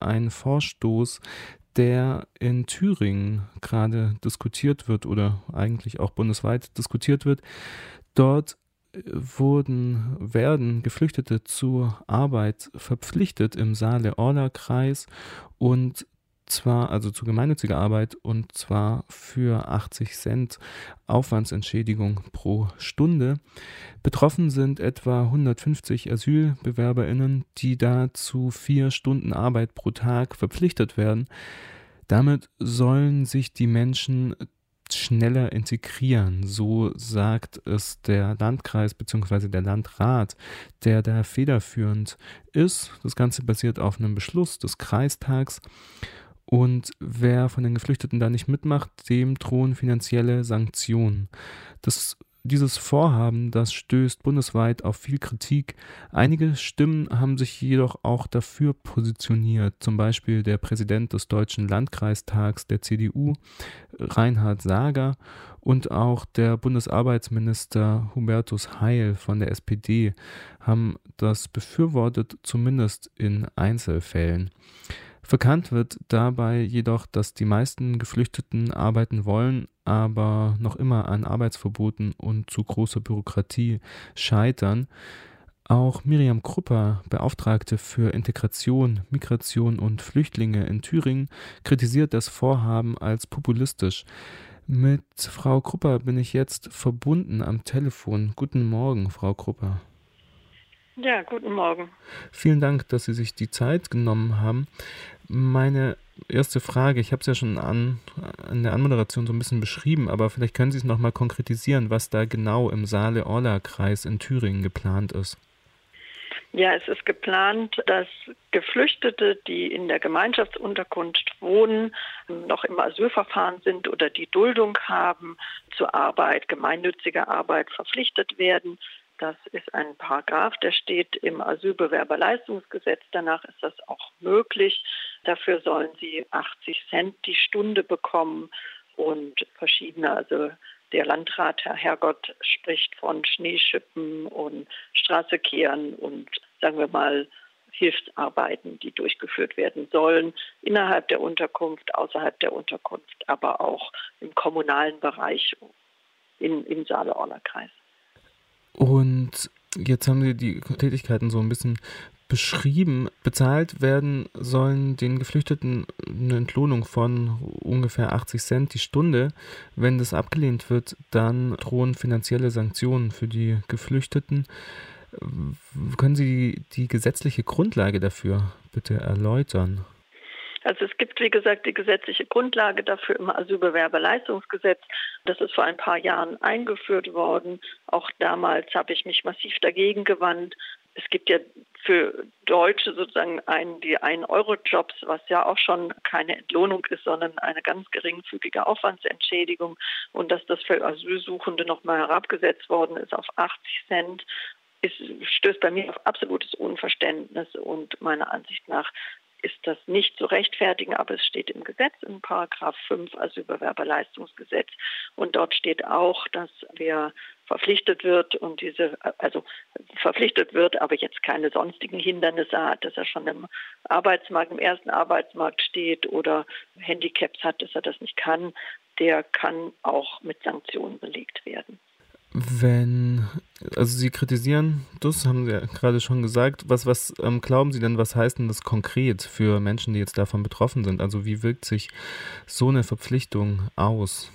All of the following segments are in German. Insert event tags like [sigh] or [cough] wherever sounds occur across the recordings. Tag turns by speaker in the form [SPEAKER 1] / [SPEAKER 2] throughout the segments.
[SPEAKER 1] ein Vorstoß, der in Thüringen gerade diskutiert wird oder eigentlich auch bundesweit diskutiert wird. Dort äh, wurden, werden Geflüchtete zur Arbeit verpflichtet im Saale-Orla-Kreis und zwar, also zu gemeinnütziger Arbeit und zwar für 80 Cent Aufwandsentschädigung pro Stunde. Betroffen sind etwa 150 AsylbewerberInnen, die da zu vier Stunden Arbeit pro Tag verpflichtet werden. Damit sollen sich die Menschen schneller integrieren. So sagt es der Landkreis bzw. der Landrat, der da federführend ist. Das Ganze basiert auf einem Beschluss des Kreistags. Und wer von den Geflüchteten da nicht mitmacht, dem drohen finanzielle Sanktionen. Das dieses Vorhaben, das stößt bundesweit auf viel Kritik. Einige Stimmen haben sich jedoch auch dafür positioniert, zum Beispiel der Präsident des Deutschen Landkreistags der CDU, Reinhard Sager, und auch der Bundesarbeitsminister Hubertus Heil von der SPD haben das befürwortet, zumindest in Einzelfällen. Verkannt wird dabei jedoch, dass die meisten Geflüchteten arbeiten wollen, aber noch immer an Arbeitsverboten und zu großer Bürokratie scheitern. Auch Miriam Krupper, Beauftragte für Integration, Migration und Flüchtlinge in Thüringen, kritisiert das Vorhaben als populistisch. Mit Frau Krupper bin ich jetzt verbunden am Telefon. Guten Morgen, Frau Krupper.
[SPEAKER 2] Ja, guten Morgen.
[SPEAKER 1] Vielen Dank, dass Sie sich die Zeit genommen haben. Meine erste Frage, ich habe es ja schon an, in der Anmoderation so ein bisschen beschrieben, aber vielleicht können Sie es nochmal konkretisieren, was da genau im Saale-Orla-Kreis in Thüringen geplant ist.
[SPEAKER 2] Ja, es ist geplant, dass Geflüchtete, die in der Gemeinschaftsunterkunft wohnen, noch im Asylverfahren sind oder die Duldung haben, zur Arbeit, gemeinnütziger Arbeit verpflichtet werden das ist ein Paragraph, der steht im Asylbewerberleistungsgesetz. Danach ist das auch möglich. Dafür sollen sie 80 Cent die Stunde bekommen und verschiedene, also der Landrat, Herr Herrgott, spricht von Schneeschippen und Straße kehren und sagen wir mal Hilfsarbeiten, die durchgeführt werden sollen, innerhalb der Unterkunft, außerhalb der Unterkunft, aber auch im kommunalen Bereich in, im Saale-Orla-Kreis.
[SPEAKER 1] Und jetzt haben Sie die Tätigkeiten so ein bisschen beschrieben. Bezahlt werden sollen den Geflüchteten eine Entlohnung von ungefähr 80 Cent die Stunde. Wenn das abgelehnt wird, dann drohen finanzielle Sanktionen für die Geflüchteten. Können Sie die, die gesetzliche Grundlage dafür bitte erläutern?
[SPEAKER 2] Also es gibt, wie gesagt, die gesetzliche Grundlage dafür im Asylbewerberleistungsgesetz. Das ist vor ein paar Jahren eingeführt worden. Auch damals habe ich mich massiv dagegen gewandt. Es gibt ja für Deutsche sozusagen einen, die 1-Euro-Jobs, was ja auch schon keine Entlohnung ist, sondern eine ganz geringfügige Aufwandsentschädigung. Und dass das für Asylsuchende nochmal herabgesetzt worden ist auf 80 Cent, ist, stößt bei mir auf absolutes Unverständnis und meiner Ansicht nach ist das nicht zu rechtfertigen, aber es steht im Gesetz, in Paragraph 5 Asylbewerberleistungsgesetz. Und dort steht auch, dass wer verpflichtet wird und diese, also verpflichtet wird, aber jetzt keine sonstigen Hindernisse hat, dass er schon im Arbeitsmarkt, im ersten Arbeitsmarkt steht oder Handicaps hat, dass er das nicht kann, der kann auch mit Sanktionen belegt werden.
[SPEAKER 1] Wenn, also Sie kritisieren das, haben Sie ja gerade schon gesagt. Was, was ähm, glauben Sie denn, was heißt denn das konkret für Menschen, die jetzt davon betroffen sind? Also wie wirkt sich so eine Verpflichtung aus?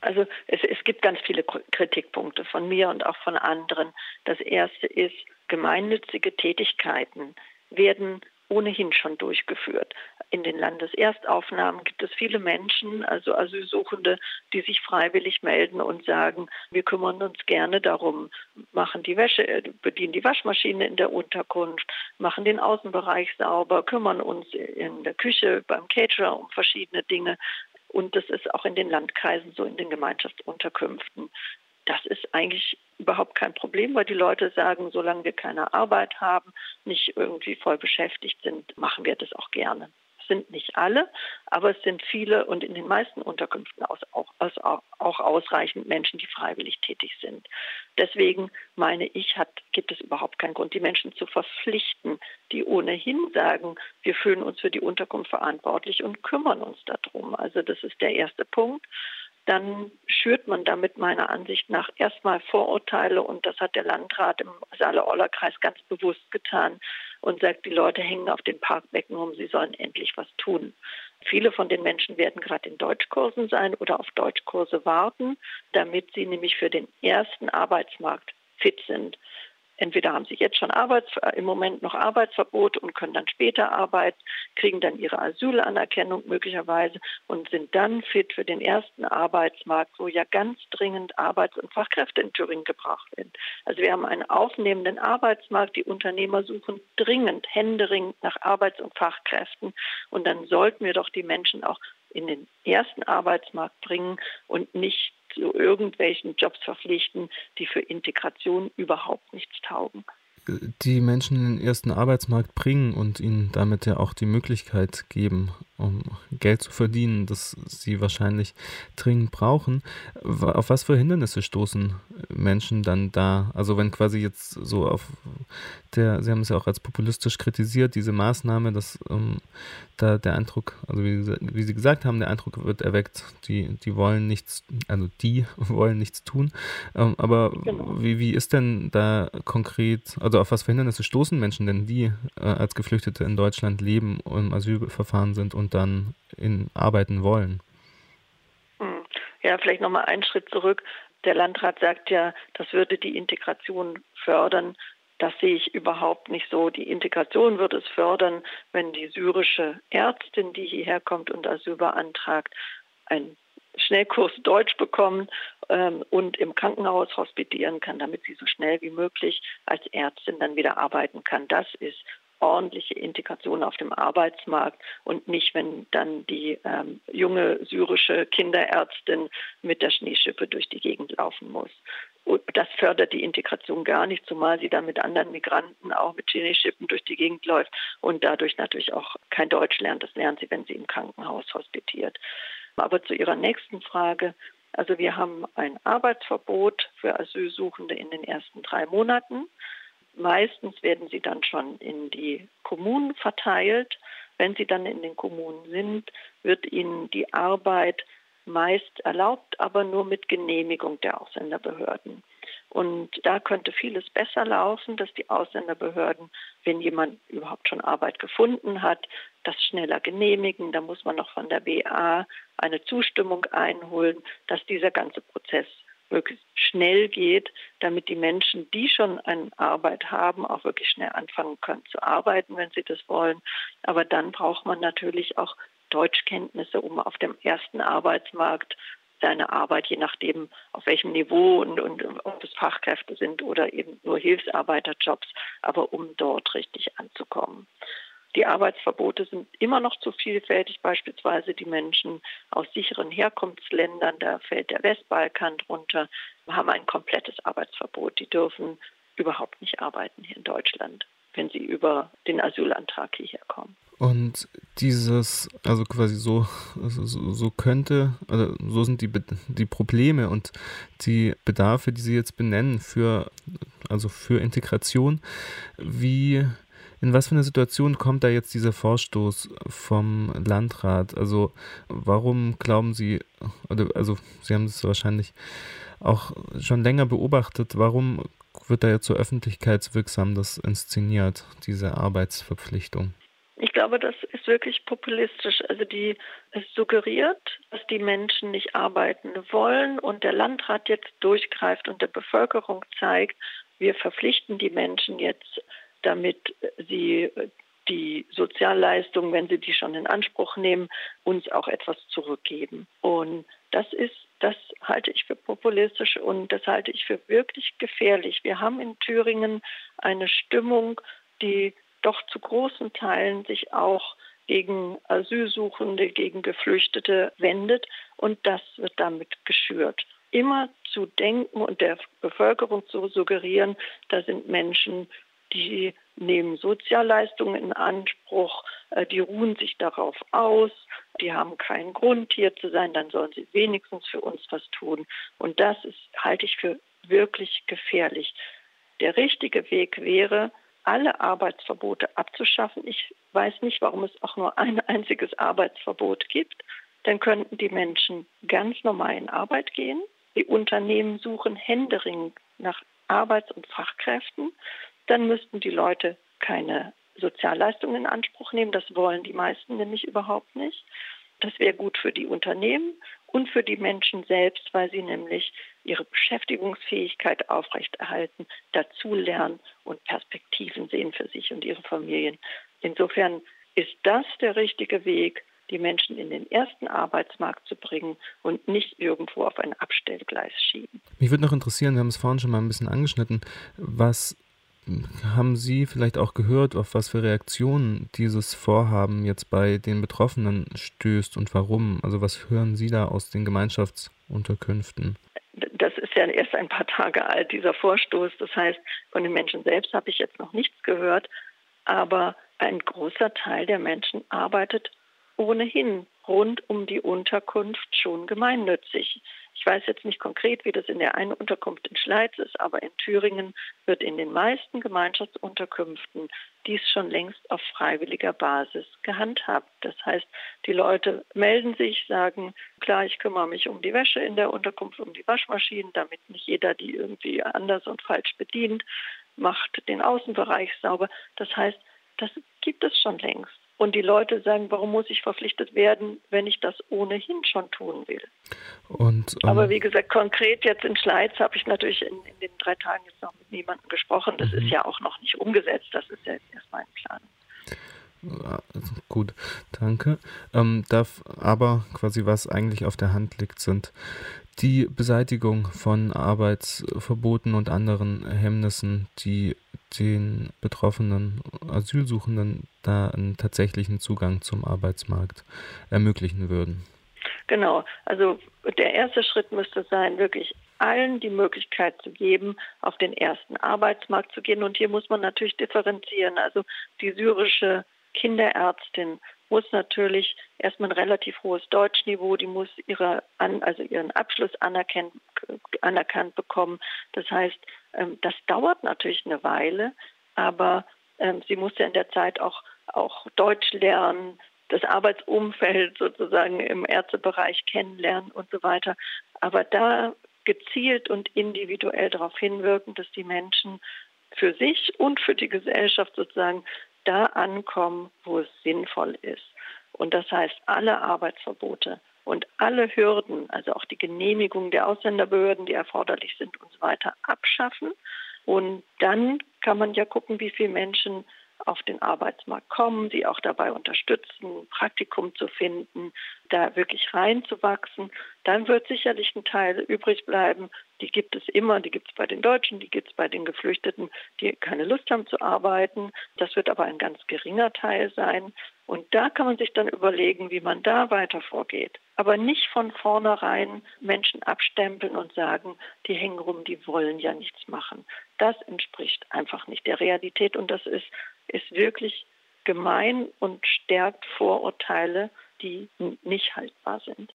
[SPEAKER 2] Also es, es gibt ganz viele Kritikpunkte von mir und auch von anderen. Das erste ist, gemeinnützige Tätigkeiten werden ohnehin schon durchgeführt. In den Landeserstaufnahmen gibt es viele Menschen, also Asylsuchende, die sich freiwillig melden und sagen, wir kümmern uns gerne darum, machen die Wäsche, bedienen die Waschmaschine in der Unterkunft, machen den Außenbereich sauber, kümmern uns in der Küche beim Caterer um verschiedene Dinge. Und das ist auch in den Landkreisen so, in den Gemeinschaftsunterkünften das ist eigentlich überhaupt kein Problem, weil die Leute sagen, solange wir keine Arbeit haben, nicht irgendwie voll beschäftigt sind, machen wir das auch gerne. Das sind nicht alle, aber es sind viele und in den meisten Unterkünften auch, auch, auch ausreichend Menschen, die freiwillig tätig sind. Deswegen meine ich, hat, gibt es überhaupt keinen Grund, die Menschen zu verpflichten, die ohnehin sagen, wir fühlen uns für die Unterkunft verantwortlich und kümmern uns darum. Also das ist der erste Punkt dann schürt man damit meiner Ansicht nach erstmal Vorurteile und das hat der Landrat im Saale-Orla-Kreis ganz bewusst getan und sagt, die Leute hängen auf den Parkbecken rum, sie sollen endlich was tun. Viele von den Menschen werden gerade in Deutschkursen sein oder auf Deutschkurse warten, damit sie nämlich für den ersten Arbeitsmarkt fit sind. Entweder haben sie jetzt schon Arbeits äh, im Moment noch Arbeitsverbot und können dann später arbeiten, kriegen dann ihre Asylanerkennung möglicherweise und sind dann fit für den ersten Arbeitsmarkt, wo ja ganz dringend Arbeits- und Fachkräfte in Thüringen gebraucht werden. Also wir haben einen aufnehmenden Arbeitsmarkt, die Unternehmer suchen dringend, händeringend nach Arbeits- und Fachkräften und dann sollten wir doch die Menschen auch in den ersten Arbeitsmarkt bringen und nicht zu irgendwelchen Jobs verpflichten, die für Integration überhaupt nichts taugen
[SPEAKER 1] die Menschen in den ersten Arbeitsmarkt bringen und ihnen damit ja auch die Möglichkeit geben, um Geld zu verdienen, das sie wahrscheinlich dringend brauchen. Auf was für Hindernisse stoßen Menschen dann da? Also wenn quasi jetzt so auf der, Sie haben es ja auch als populistisch kritisiert, diese Maßnahme, dass ähm, da der Eindruck, also wie, wie, Sie gesagt haben, der Eindruck wird erweckt, die, die wollen nichts, also die [laughs] wollen nichts tun. Ähm, aber genau. wie, wie ist denn da konkret, also auf was für Hindernisse stoßen Menschen denn, die äh, als Geflüchtete in Deutschland leben im Asylverfahren sind und dann in arbeiten wollen?
[SPEAKER 2] Hm. Ja, vielleicht nochmal einen Schritt zurück. Der Landrat sagt ja, das würde die Integration fördern. Das sehe ich überhaupt nicht so. Die Integration würde es fördern, wenn die syrische Ärztin, die hierher kommt und Asyl beantragt, einen Schnellkurs Deutsch bekommt ähm, und im Krankenhaus hospitieren kann, damit sie so schnell wie möglich als Ärztin dann wieder arbeiten kann. Das ist ordentliche Integration auf dem Arbeitsmarkt und nicht, wenn dann die ähm, junge syrische Kinderärztin mit der Schneeschippe durch die Gegend laufen muss. Und das fördert die Integration gar nicht, zumal sie dann mit anderen Migranten auch mit Schneeschippen durch die Gegend läuft und dadurch natürlich auch kein Deutsch lernt. Das lernt sie, wenn sie im Krankenhaus hospitiert. Aber zu Ihrer nächsten Frage. Also wir haben ein Arbeitsverbot für Asylsuchende in den ersten drei Monaten. Meistens werden sie dann schon in die Kommunen verteilt. Wenn sie dann in den Kommunen sind, wird ihnen die Arbeit meist erlaubt, aber nur mit Genehmigung der Ausländerbehörden. Und da könnte vieles besser laufen, dass die Ausländerbehörden, wenn jemand überhaupt schon Arbeit gefunden hat, das schneller genehmigen. Da muss man noch von der BA eine Zustimmung einholen, dass dieser ganze Prozess möglichst schnell geht, damit die Menschen, die schon eine Arbeit haben, auch wirklich schnell anfangen können zu arbeiten, wenn sie das wollen. Aber dann braucht man natürlich auch Deutschkenntnisse, um auf dem ersten Arbeitsmarkt seine Arbeit, je nachdem auf welchem Niveau und, und ob es Fachkräfte sind oder eben nur Hilfsarbeiterjobs, aber um dort richtig anzukommen. Die Arbeitsverbote sind immer noch zu vielfältig, beispielsweise die Menschen aus sicheren Herkunftsländern, da fällt der Westbalkan drunter, haben ein komplettes Arbeitsverbot. Die dürfen überhaupt nicht arbeiten hier in Deutschland, wenn sie über den Asylantrag hierher kommen.
[SPEAKER 1] Und dieses, also quasi so, also so, könnte, also so sind die, die Probleme und die Bedarfe, die Sie jetzt benennen für, also für Integration. Wie in was für eine Situation kommt da jetzt dieser Vorstoß vom Landrat? Also warum glauben Sie, also Sie haben es wahrscheinlich auch schon länger beobachtet, warum wird da jetzt so öffentlichkeitswirksam das inszeniert, diese Arbeitsverpflichtung?
[SPEAKER 2] Ich glaube, das ist wirklich populistisch. Also die, es suggeriert, dass die Menschen nicht arbeiten wollen und der Landrat jetzt durchgreift und der Bevölkerung zeigt, wir verpflichten die Menschen jetzt damit sie die Sozialleistungen, wenn sie die schon in Anspruch nehmen, uns auch etwas zurückgeben. Und das ist, das halte ich für populistisch und das halte ich für wirklich gefährlich. Wir haben in Thüringen eine Stimmung, die doch zu großen Teilen sich auch gegen Asylsuchende, gegen Geflüchtete wendet und das wird damit geschürt. Immer zu denken und der Bevölkerung zu suggerieren, da sind Menschen, die nehmen Sozialleistungen in Anspruch, äh, die ruhen sich darauf aus, die haben keinen Grund hier zu sein, dann sollen sie wenigstens für uns was tun. Und das ist, halte ich für wirklich gefährlich. Der richtige Weg wäre, alle Arbeitsverbote abzuschaffen. Ich weiß nicht, warum es auch nur ein einziges Arbeitsverbot gibt. Dann könnten die Menschen ganz normal in Arbeit gehen. Die Unternehmen suchen händeringend nach Arbeits- und Fachkräften. Dann müssten die Leute keine Sozialleistungen in Anspruch nehmen. Das wollen die meisten nämlich überhaupt nicht. Das wäre gut für die Unternehmen und für die Menschen selbst, weil sie nämlich ihre Beschäftigungsfähigkeit aufrechterhalten, dazulernen und Perspektiven sehen für sich und ihre Familien. Insofern ist das der richtige Weg, die Menschen in den ersten Arbeitsmarkt zu bringen und nicht irgendwo auf ein Abstellgleis schieben.
[SPEAKER 1] Mich würde noch interessieren, wir haben es vorhin schon mal ein bisschen angeschnitten, was haben Sie vielleicht auch gehört, auf was für Reaktionen dieses Vorhaben jetzt bei den Betroffenen stößt und warum? Also was hören Sie da aus den Gemeinschaftsunterkünften?
[SPEAKER 2] Das ist ja erst ein paar Tage alt, dieser Vorstoß. Das heißt, von den Menschen selbst habe ich jetzt noch nichts gehört. Aber ein großer Teil der Menschen arbeitet ohnehin rund um die Unterkunft schon gemeinnützig. Ich weiß jetzt nicht konkret, wie das in der einen Unterkunft in Schleiz ist, aber in Thüringen wird in den meisten Gemeinschaftsunterkünften dies schon längst auf freiwilliger Basis gehandhabt. Das heißt, die Leute melden sich, sagen, klar, ich kümmere mich um die Wäsche in der Unterkunft, um die Waschmaschinen, damit nicht jeder die irgendwie anders und falsch bedient, macht den Außenbereich sauber. Das heißt, das gibt es schon längst. Und die Leute sagen, warum muss ich verpflichtet werden, wenn ich das ohnehin schon tun will? Und, ähm, Aber wie gesagt, konkret jetzt in Schleiz habe ich natürlich in, in, den drei Tagen jetzt noch mit niemandem gesprochen. Das mhm. ist ja auch noch nicht umgesetzt. Das ist ja jetzt erstmal ein Plan.
[SPEAKER 1] Also gut, danke. Ähm, darf aber quasi was eigentlich auf der Hand liegt, sind die Beseitigung von Arbeitsverboten und anderen Hemmnissen, die den betroffenen Asylsuchenden da einen tatsächlichen Zugang zum Arbeitsmarkt ermöglichen würden.
[SPEAKER 2] Genau, also der erste Schritt müsste sein, wirklich allen die Möglichkeit zu geben, auf den ersten Arbeitsmarkt zu gehen. Und hier muss man natürlich differenzieren. Also die syrische Kinderärztin muss natürlich erstmal ein relativ hohes Deutschniveau, die muss ihre also ihren Abschluss anerkannt, anerkannt bekommen. Das heißt, ähm, das dauert natürlich eine Weile, aber ähm, sie muss ja in der Zeit auch, auch Deutsch lernen, das Arbeitsumfeld sozusagen im Ärztebereich kennenlernen und so weiter. Aber da gezielt und individuell darauf hinwirken, dass die Menschen für sich und für die Gesellschaft sozusagen da ankommen, wo es sinnvoll ist. Und das heißt, alle Arbeitsverbote und alle Hürden, also auch die Genehmigung der Ausländerbehörden, die erforderlich sind und so weiter, abschaffen. Und dann kann man ja gucken, wie viele Menschen auf den Arbeitsmarkt kommen, sie auch dabei unterstützen, Praktikum zu finden, da wirklich reinzuwachsen. Dann wird sicherlich ein Teil übrig bleiben. Die gibt es immer, die gibt es bei den Deutschen, die gibt es bei den Geflüchteten, die keine Lust haben zu arbeiten. Das wird aber ein ganz geringer Teil sein. Und da kann man sich dann überlegen, wie man da weiter vorgeht. Aber nicht von vornherein Menschen abstempeln und sagen, die hängen rum, die wollen ja nichts machen. Das entspricht einfach nicht der Realität und das ist ist wirklich gemein und stärkt Vorurteile, die nicht haltbar sind.